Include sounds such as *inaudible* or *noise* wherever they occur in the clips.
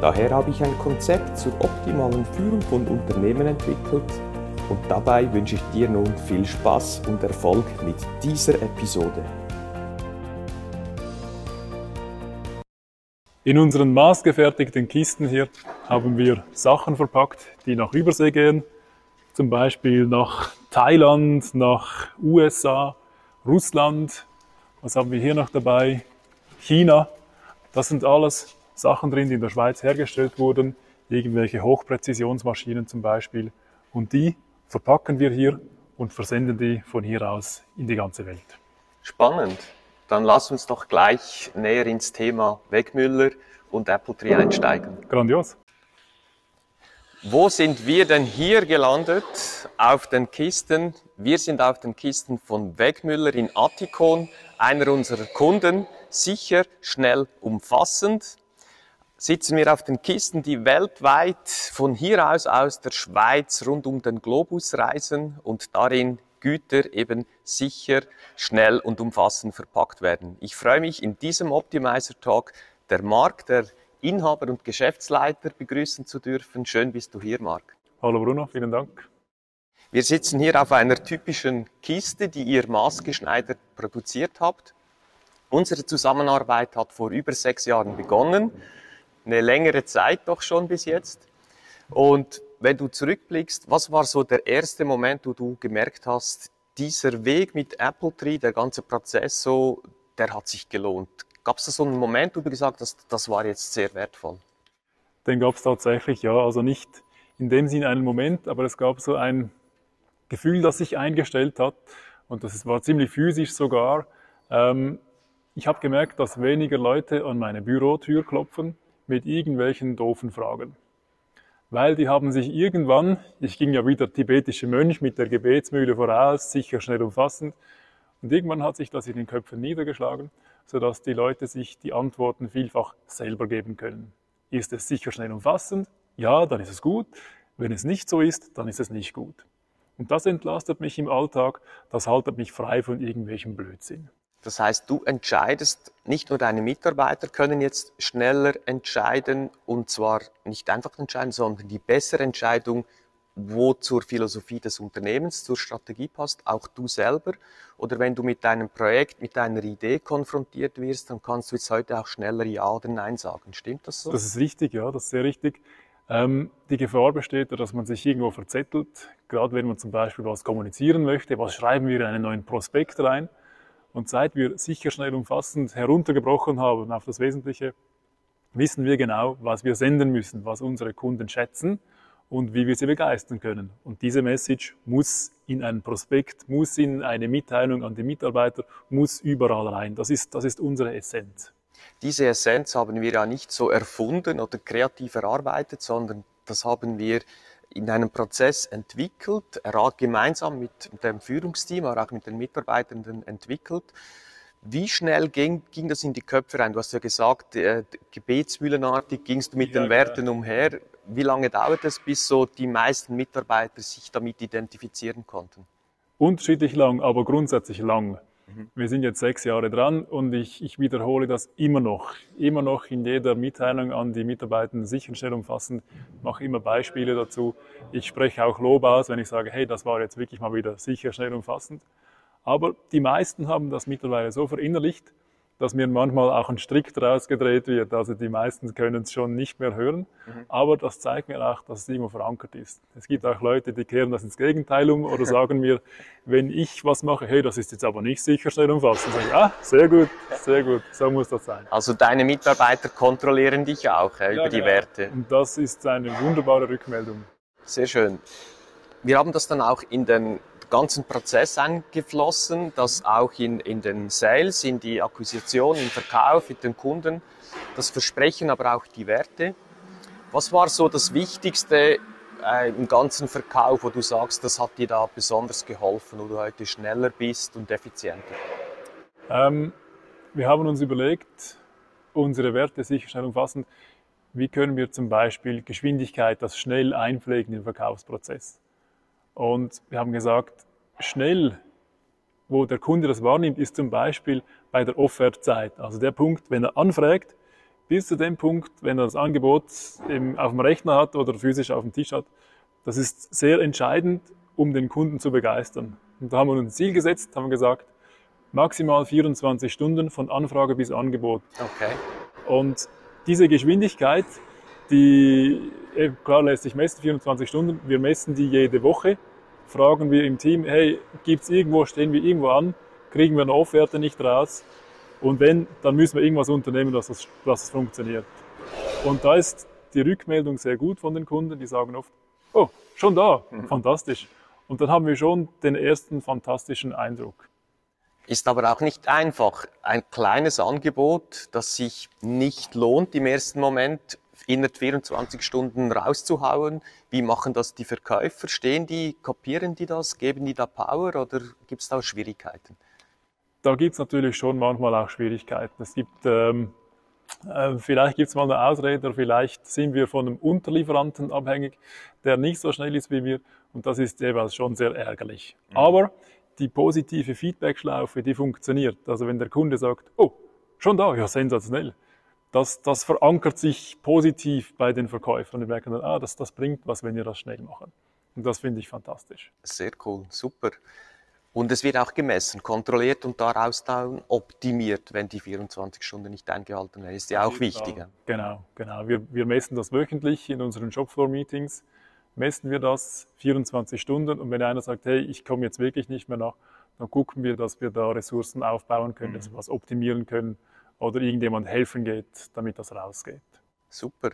Daher habe ich ein Konzept zur optimalen Führung von Unternehmen entwickelt und dabei wünsche ich dir nun viel Spaß und Erfolg mit dieser Episode. In unseren maßgefertigten Kisten hier haben wir Sachen verpackt, die nach Übersee gehen, zum Beispiel nach Thailand, nach USA, Russland. Was haben wir hier noch dabei? China. Das sind alles Sachen drin, die in der Schweiz hergestellt wurden, irgendwelche Hochpräzisionsmaschinen zum Beispiel. Und die verpacken wir hier und versenden die von hier aus in die ganze Welt. Spannend. Dann lass uns doch gleich näher ins Thema Wegmüller und Apple Tree einsteigen. Grandios. Wo sind wir denn hier gelandet? Auf den Kisten. Wir sind auf den Kisten von Wegmüller in Attikon, einer unserer Kunden. Sicher, schnell, umfassend. Sitzen wir auf den Kisten, die weltweit von hier aus aus der Schweiz rund um den Globus reisen und darin Güter eben sicher, schnell und umfassend verpackt werden. Ich freue mich in diesem Optimizer Talk der Marc, der Inhaber und Geschäftsleiter begrüßen zu dürfen. Schön bist du hier, Marc. Hallo Bruno, vielen Dank. Wir sitzen hier auf einer typischen Kiste, die ihr maßgeschneidert produziert habt. Unsere Zusammenarbeit hat vor über sechs Jahren begonnen. Eine längere Zeit doch schon bis jetzt. Und wenn du zurückblickst, was war so der erste Moment, wo du gemerkt hast, dieser Weg mit Apple Tree, der ganze Prozess so, der hat sich gelohnt? Gab es da so einen Moment, wo du gesagt hast, das war jetzt sehr wertvoll? Den gab es tatsächlich, ja. Also nicht in dem Sinne einen Moment, aber es gab so ein Gefühl, das sich eingestellt hat. Und das war ziemlich physisch sogar. Ähm, ich habe gemerkt, dass weniger Leute an meine Bürotür klopfen mit irgendwelchen doofen Fragen weil die haben sich irgendwann, ich ging ja wieder tibetische Mönch mit der Gebetsmühle voraus, sicher schnell umfassend, und irgendwann hat sich das in den Köpfen niedergeschlagen, sodass die Leute sich die Antworten vielfach selber geben können. Ist es sicher schnell umfassend? Ja, dann ist es gut. Wenn es nicht so ist, dann ist es nicht gut. Und das entlastet mich im Alltag, das haltet mich frei von irgendwelchem Blödsinn. Das heißt, du entscheidest, nicht nur deine Mitarbeiter können jetzt schneller entscheiden und zwar nicht einfach entscheiden, sondern die bessere Entscheidung, wo zur Philosophie des Unternehmens, zur Strategie passt, auch du selber. Oder wenn du mit deinem Projekt, mit deiner Idee konfrontiert wirst, dann kannst du jetzt heute auch schneller Ja oder Nein sagen. Stimmt das so? Das ist richtig, ja, das ist sehr richtig. Ähm, die Gefahr besteht, dass man sich irgendwo verzettelt, gerade wenn man zum Beispiel was kommunizieren möchte. Was schreiben wir in einen neuen Prospekt rein? Und seit wir sicher schnell umfassend heruntergebrochen haben auf das Wesentliche, wissen wir genau, was wir senden müssen, was unsere Kunden schätzen und wie wir sie begeistern können. Und diese Message muss in einen Prospekt, muss in eine Mitteilung an die Mitarbeiter, muss überall rein. Das ist, das ist unsere Essenz. Diese Essenz haben wir ja nicht so erfunden oder kreativ erarbeitet, sondern das haben wir in einem Prozess entwickelt, gemeinsam mit dem Führungsteam, aber auch mit den Mitarbeitenden entwickelt. Wie schnell ging, ging das in die Köpfe rein? Du hast ja gesagt, äh, gebetsmühlenartig gingst du mit ja, den Werten ja. umher. Wie lange dauert es, bis so die meisten Mitarbeiter sich damit identifizieren konnten? Unterschiedlich lang, aber grundsätzlich lang. Mhm. Wir sind jetzt sechs Jahre dran und ich, ich wiederhole das immer noch. Immer noch in jeder Mitteilung an die Mitarbeitenden sicher umfassend, mache immer Beispiele dazu. Ich spreche auch Lob aus, wenn ich sage, hey, das war jetzt wirklich mal wieder sicher schnell umfassend. Aber die meisten haben das mittlerweile so verinnerlicht, dass mir manchmal auch ein Strick draus gedreht wird. Also die meisten können es schon nicht mehr hören. Mhm. Aber das zeigt mir auch, dass es irgendwo verankert ist. Es gibt auch Leute, die kehren das ins Gegenteil um oder *laughs* sagen mir, wenn ich was mache, hey, das ist jetzt aber nicht sicher schnell umfassend. Sage ich, ah, sehr gut, sehr gut, so muss das sein. Also deine Mitarbeiter kontrollieren dich auch äh, über ja, die genau. Werte. Und das ist eine wunderbare Rückmeldung. Sehr schön. Wir haben das dann auch in den ganzen Prozess eingeflossen, das auch in, in den Sales, in die Akquisition, im Verkauf mit den Kunden. das Versprechen, aber auch die Werte. Was war so das Wichtigste äh, im ganzen Verkauf, wo du sagst, das hat dir da besonders geholfen, wo du heute schneller bist und effizienter? Ähm, wir haben uns überlegt, unsere Werte sicher schnell umfassend, wie können wir zum Beispiel Geschwindigkeit, das schnell einpflegen im Verkaufsprozess. Und wir haben gesagt, schnell, wo der Kunde das wahrnimmt, ist zum Beispiel bei der Offertzeit. Also der Punkt, wenn er anfragt, bis zu dem Punkt, wenn er das Angebot im, auf dem Rechner hat oder physisch auf dem Tisch hat. Das ist sehr entscheidend, um den Kunden zu begeistern. Und da haben wir uns ein Ziel gesetzt, haben gesagt, maximal 24 Stunden von Anfrage bis Angebot. Okay. Und diese Geschwindigkeit, die klar lässt sich messen, 24 Stunden, wir messen die jede Woche, fragen wir im Team, hey, gibt's irgendwo, stehen wir irgendwo an, kriegen wir eine Offerte nicht raus und wenn, dann müssen wir irgendwas unternehmen, dass das, dass das funktioniert. Und da ist die Rückmeldung sehr gut von den Kunden, die sagen oft, oh, schon da, mhm. fantastisch. Und dann haben wir schon den ersten fantastischen Eindruck. Ist aber auch nicht einfach. Ein kleines Angebot, das sich nicht lohnt im ersten Moment, innerhalb 24 Stunden rauszuhauen. Wie machen das die Verkäufer? Stehen die, kopieren die das, geben die da Power oder gibt es da Schwierigkeiten? Da gibt es natürlich schon manchmal auch Schwierigkeiten. Es gibt ähm, äh, vielleicht gibt es mal eine Ausrede oder vielleicht sind wir von einem Unterlieferanten abhängig, der nicht so schnell ist wie wir und das ist jeweils schon sehr ärgerlich. Mhm. Aber die positive Feedback-Schlaufe, die funktioniert. Also wenn der Kunde sagt, oh, schon da, ja, sensationell. Das, das verankert sich positiv bei den Verkäufern. Die merken dann, ah, das, das bringt was, wenn wir das schnell machen. Und das finde ich fantastisch. Sehr cool, super. Und es wird auch gemessen, kontrolliert und daraus dann optimiert, wenn die 24 Stunden nicht eingehalten werden. Ist ja auch wichtig. Genau, genau. Wir, wir messen das wöchentlich in unseren Shopfloor-Meetings messen wir das 24 Stunden und wenn einer sagt, hey, ich komme jetzt wirklich nicht mehr nach, dann gucken wir, dass wir da Ressourcen aufbauen können, mhm. dass wir was optimieren können oder irgendjemand helfen geht, damit das rausgeht. Super.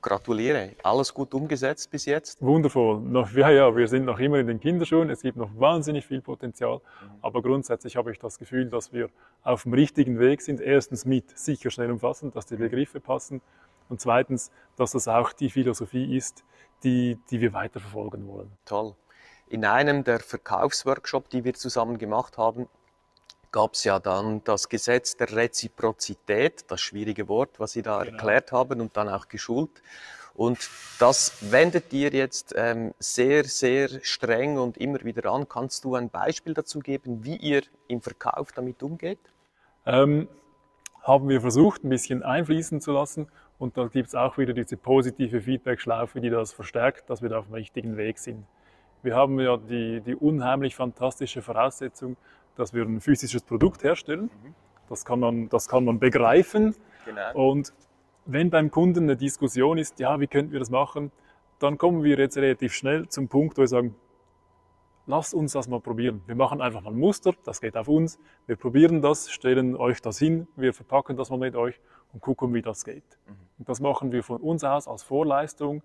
Gratuliere. Alles gut umgesetzt bis jetzt? Wundervoll. Noch, ja, ja, wir sind noch immer in den Kinderschuhen. Es gibt noch wahnsinnig viel Potenzial. Mhm. Aber grundsätzlich habe ich das Gefühl, dass wir auf dem richtigen Weg sind. Erstens mit sicher schnell umfassen, dass die mhm. Begriffe passen. Und zweitens, dass das auch die Philosophie ist, die, die wir weiterverfolgen wollen. Toll. In einem der Verkaufsworkshops, die wir zusammen gemacht haben, gab es ja dann das Gesetz der Reziprozität, das schwierige Wort, was Sie da genau. erklärt haben und dann auch geschult. Und das wendet ihr jetzt ähm, sehr, sehr streng und immer wieder an. Kannst du ein Beispiel dazu geben, wie ihr im Verkauf damit umgeht? Ähm, haben wir versucht, ein bisschen einfließen zu lassen und da gibt es auch wieder diese positive Feedback-Schlaufe, die das verstärkt, dass wir da auf dem richtigen Weg sind. Wir haben ja die, die unheimlich fantastische Voraussetzung, dass wir ein physisches Produkt herstellen. Mhm. Das, kann man, das kann man begreifen. Genau. Und wenn beim Kunden eine Diskussion ist, ja, wie könnten wir das machen, dann kommen wir jetzt relativ schnell zum Punkt, wo wir sagen, lasst uns das mal probieren. Wir machen einfach mal ein Muster, das geht auf uns. Wir probieren das, stellen euch das hin, wir verpacken das mal mit euch und gucken, wie das geht. Mhm. Und das machen wir von uns aus als Vorleistung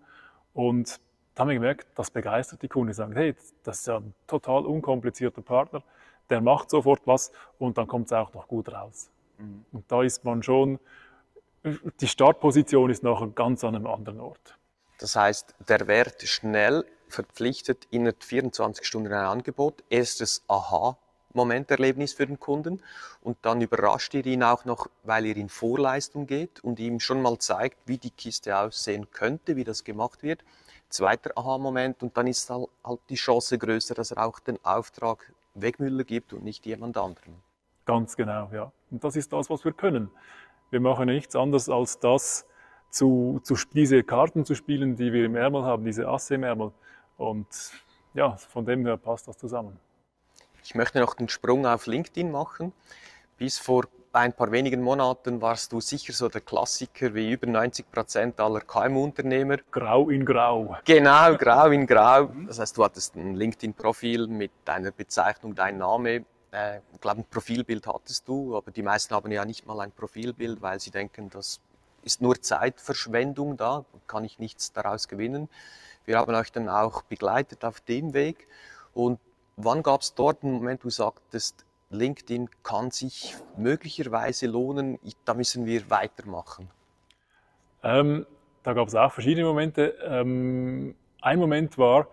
und da haben wir gemerkt, das begeistert die Kunden. Die sagen, hey, das ist ja ein total unkomplizierter Partner, der macht sofort was und dann kommt es auch noch gut raus. Mhm. Und da ist man schon, die Startposition ist noch ganz an einem anderen Ort. Das heißt, der Wert schnell verpflichtet innerhalb 24 Stunden ein Angebot, erstes Aha Momenterlebnis für den Kunden und dann überrascht ihr ihn auch noch, weil ihr in Vorleistung geht und ihm schon mal zeigt, wie die Kiste aussehen könnte, wie das gemacht wird. Zweiter Aha-Moment und dann ist halt, halt die Chance größer, dass er auch den Auftrag Wegmüller gibt und nicht jemand anderen. Ganz genau, ja. Und das ist das, was wir können. Wir machen nichts anderes als das, zu, zu, diese Karten zu spielen, die wir im Ärmel haben, diese Asse im Ärmel. Und ja, von dem her passt das zusammen. Ich möchte noch den Sprung auf LinkedIn machen. Bis vor ein paar wenigen Monaten warst du sicher so der Klassiker wie über 90 Prozent aller KMU-Unternehmer. Grau in Grau. Genau, *laughs* Grau in Grau. Das heißt, du hattest ein LinkedIn-Profil mit deiner Bezeichnung, dein Name. Äh, ich glaube, ein Profilbild hattest du, aber die meisten haben ja nicht mal ein Profilbild, weil sie denken, das ist nur Zeitverschwendung da, kann ich nichts daraus gewinnen. Wir haben euch dann auch begleitet auf dem Weg und Wann gab es dort einen Moment, wo du sagtest, LinkedIn kann sich möglicherweise lohnen, da müssen wir weitermachen? Ähm, da gab es auch verschiedene Momente. Ähm, ein Moment war,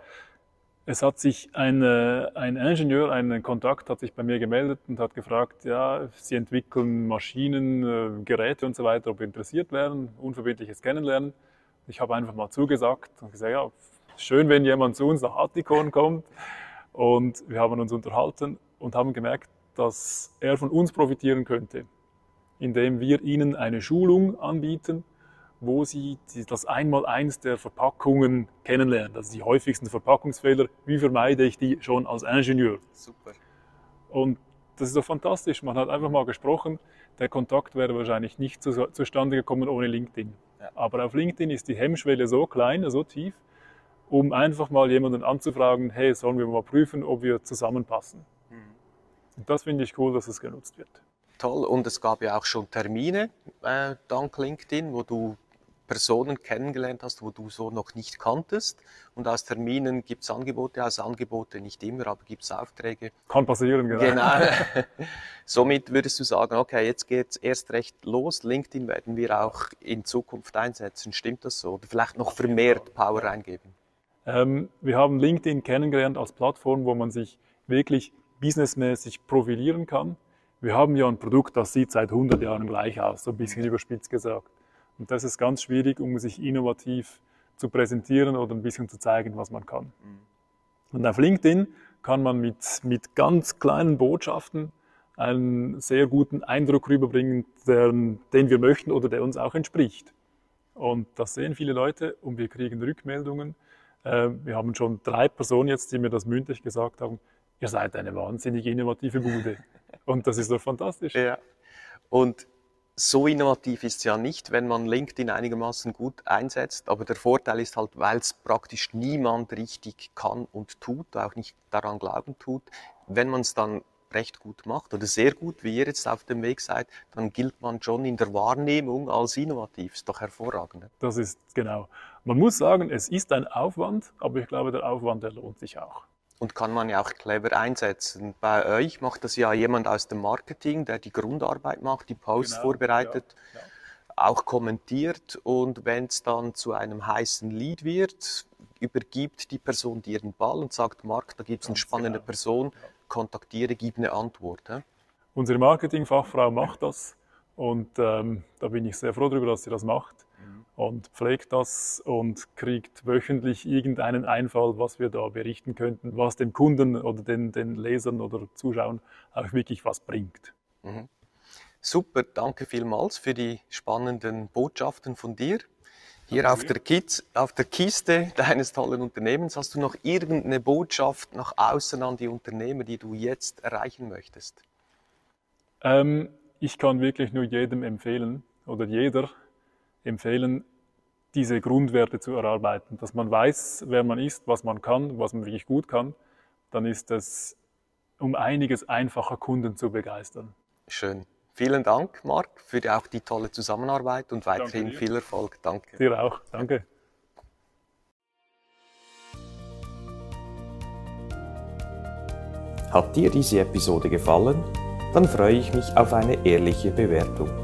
es hat sich ein, äh, ein Ingenieur, ein Kontakt hat sich bei mir gemeldet und hat gefragt, ja, Sie entwickeln Maschinen, äh, Geräte und so weiter, ob wir interessiert wären, unverbindliches Kennenlernen. Ich habe einfach mal zugesagt und gesagt, ja, schön, wenn jemand zu uns nach Attikon kommt. Und wir haben uns unterhalten und haben gemerkt, dass er von uns profitieren könnte, indem wir ihnen eine Schulung anbieten, wo sie das Einmaleins der Verpackungen kennenlernen. Also die häufigsten Verpackungsfehler, wie vermeide ich die schon als Ingenieur? Super. Und das ist doch fantastisch. Man hat einfach mal gesprochen. Der Kontakt wäre wahrscheinlich nicht zu, zustande gekommen ohne LinkedIn. Ja. Aber auf LinkedIn ist die Hemmschwelle so klein, so tief, um einfach mal jemanden anzufragen, hey, sollen wir mal prüfen, ob wir zusammenpassen. Und das finde ich cool, dass es genutzt wird. Toll. Und es gab ja auch schon Termine äh, dank LinkedIn, wo du Personen kennengelernt hast, wo du so noch nicht kanntest. Und aus Terminen gibt es Angebote, aus Angebote nicht immer, aber gibt es Aufträge. Kann passieren, genau. Genau. *laughs* *laughs* Somit würdest du sagen, okay, jetzt geht es erst recht los. LinkedIn werden wir auch in Zukunft einsetzen. Stimmt das so? Oder vielleicht noch vermehrt Power reingeben? Ähm, wir haben LinkedIn kennengelernt als Plattform, wo man sich wirklich businessmäßig profilieren kann. Wir haben ja ein Produkt, das sieht seit 100 Jahren gleich aus, so ein bisschen überspitzt gesagt. Und das ist ganz schwierig, um sich innovativ zu präsentieren oder ein bisschen zu zeigen, was man kann. Mhm. Und auf LinkedIn kann man mit, mit ganz kleinen Botschaften einen sehr guten Eindruck rüberbringen, der, den wir möchten oder der uns auch entspricht. Und das sehen viele Leute und wir kriegen Rückmeldungen. Äh, wir haben schon drei Personen jetzt, die mir das mündlich gesagt haben, ihr seid eine wahnsinnig innovative Bude. *laughs* Und das ist doch fantastisch. Ja. Und so innovativ ist es ja nicht, wenn man LinkedIn einigermaßen gut einsetzt. Aber der Vorteil ist halt, weil es praktisch niemand richtig kann und tut, auch nicht daran glauben tut. Wenn man es dann recht gut macht oder sehr gut, wie ihr jetzt auf dem Weg seid, dann gilt man schon in der Wahrnehmung als innovativ. Ist doch hervorragend. Das ist genau. Man muss sagen, es ist ein Aufwand, aber ich glaube, der Aufwand, der lohnt sich auch und kann man ja auch clever einsetzen. Bei euch macht das ja jemand aus dem Marketing, der die Grundarbeit macht, die Posts genau, vorbereitet, ja, ja. auch kommentiert und wenn es dann zu einem heißen Lied wird, übergibt die Person dir den Ball und sagt, Marc, da gibt es eine spannende genau. Person, kontaktiere, gib eine Antwort. Ja? Unsere Marketingfachfrau macht das und ähm, da bin ich sehr froh darüber, dass sie das macht und pflegt das und kriegt wöchentlich irgendeinen Einfall, was wir da berichten könnten, was dem Kunden oder den, den Lesern oder Zuschauern auch wirklich was bringt. Mhm. Super, danke vielmals für die spannenden Botschaften von dir. Hier auf der, Kiz, auf der, Kiste deines tollen Unternehmens hast du noch irgendeine Botschaft nach außen an die Unternehmer, die du jetzt erreichen möchtest? Ähm, ich kann wirklich nur jedem empfehlen oder jeder empfehlen, diese Grundwerte zu erarbeiten. Dass man weiß, wer man ist, was man kann, was man wirklich gut kann, dann ist es um einiges einfacher, Kunden zu begeistern. Schön. Vielen Dank, Marc, für die, auch die tolle Zusammenarbeit und weiterhin viel Erfolg. Danke. Dir auch. Danke. Hat dir diese Episode gefallen? Dann freue ich mich auf eine ehrliche Bewertung.